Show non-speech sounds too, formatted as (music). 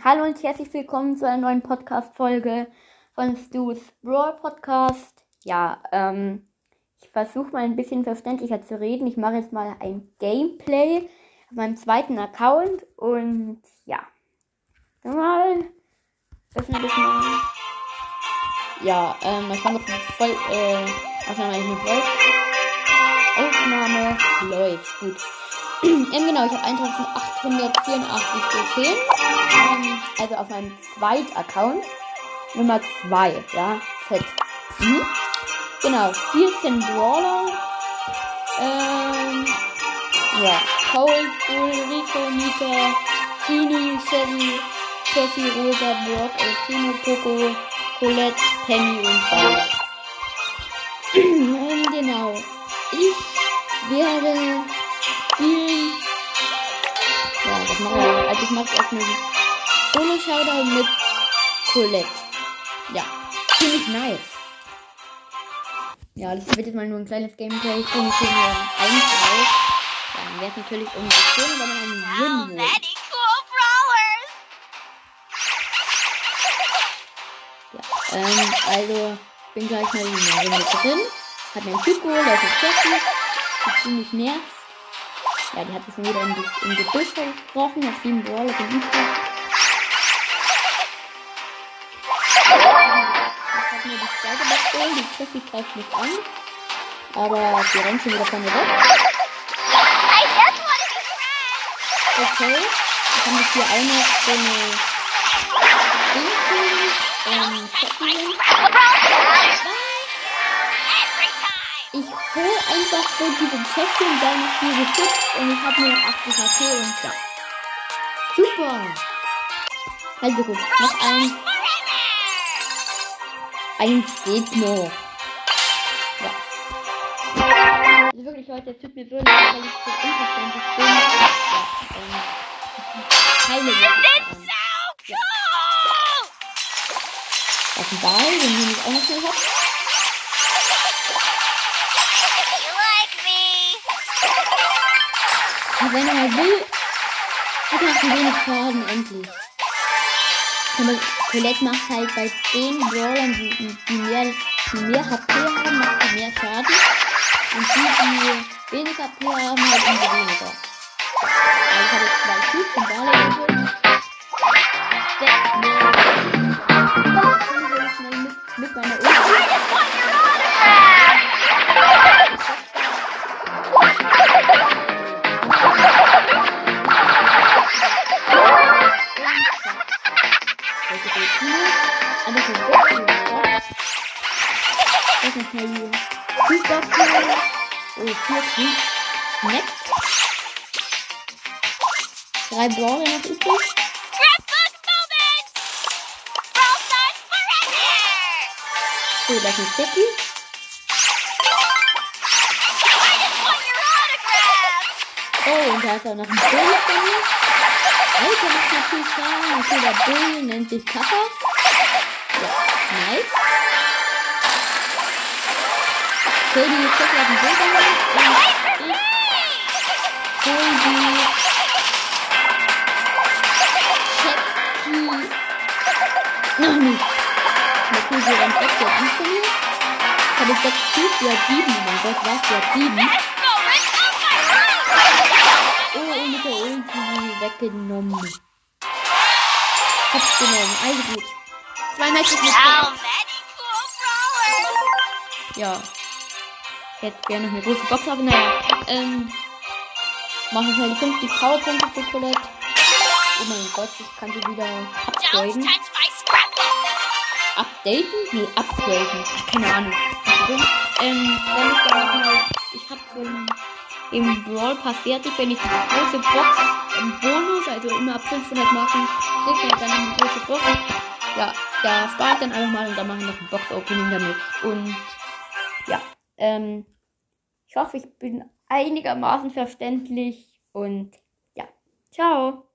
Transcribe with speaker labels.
Speaker 1: Hallo und herzlich willkommen zu einer neuen Podcast-Folge von Stu's Brawl Podcast. Ja, ähm, ich versuche mal ein bisschen verständlicher zu reden. Ich mache jetzt mal ein Gameplay auf meinem zweiten Account und ja. Mal. Das mal. Ja, ähm, ich fange voll, äh, Aufnahme läuft. Aufnahme läuft, gut. (clears throat) ähm, genau, ich habe 1884 Trophäen. Ähm, also auf meinem Zweit-Account. Nummer 2, ja, fett. Mhm. Genau, 14 Brawler. Ähm, ja, Cold, Bull, Rico, Nita, Genie, Shelly, Jessie, Rosa, Brock, El Primo, Coco, Colette, Penny und Ball. (clears throat) ähm, genau. Ich werde ich. Also ich mache erstmal Solo Showdown mit Colette. Ja, ziemlich nice. Ja, das wird jetzt mal nur ein kleines Gameplay. Ich bin hier nur eins raus. Dann wäre es natürlich irgendwie schön, wenn man einen Win holt. Ja, ähm, also, bin gleich mal in der Runde drin. Hat mir einen Typ geholt, der ist jetzt Sieht ziemlich nervt. Ja, die hat sich wieder im, im Gebüsch versprochen. Hat sieben Brawler von ihm. Ich hab nur die zweite Bastion. Die Jessie greift mich an. Aber die rennt schon wieder von mir weg. Okay. Dann haben wir hier noch so eine Dingfühlen. Ähm, Fetten. Ich hole einfach so diese Kästchen, dann ist hier geschützt und ich habe nur 80 HP und ja. Super! Also gut, noch eins. Eins geht noch. Ja. Also wirklich, Leute, es tut mir so leid, weil ich so unverständlich bin. Ja, ähm, keine. Ja. Das ist ein Ball, den ich auch noch schnell hoch. Wenn er will, hat er ein wenig Schaden, endlich. Aber Colette macht halt bei den Brawlern, die, die, mehr, die mehr HP haben, macht sie mehr Schaden. Und die, die weniger HP haben, halt umso weniger. Also ich habe jetzt zwei Cubes und Brawler geholt. Schnell mit, mit meiner Ulti. Mal hier. Fußball. Oh, vier Cubes. Nett. Drei Brawler noch übrig. So, das ist Jackie. Oh, und da ist auch noch ein Bull von mir. Alter, macht ja viel Schaden. Okay, der Bull nennt sich Kappa. Ja, nice. Okay, die hat einen Bull geholt. Und ich hol die Jackie noch nicht. Okay, sie rennt weg, sie hat Angst vor mir. Ich habe jetzt sechs Cubes, sie hat sieben. Oh mein Gott, was? Sie hat sieben. Oh, und mit der Ulti weggenommen. Hab's genommen, also gut. Zwei Matches mit Ja. Ich hätte gerne noch eine große Box, aber naja. Ähm. Machen schnell die 50 Powerpunkte für Colette. Oh mein Gott, ich kann sie wieder upgraden. Updaten? Nee, upgraden. Keine Ahnung. Ähm, wenn ich dann nochmal. Ich hab schon im Brawl Pass fertig, wenn ich die große Box im Bonus, also immer ab 500 machen, kriegt man dann eine große Box. Ja, da spare ich dann einfach mal und dann mache ich noch ein Box-Opening damit. Und ja, ähm, ich hoffe, ich bin einigermaßen verständlich und ja, ciao.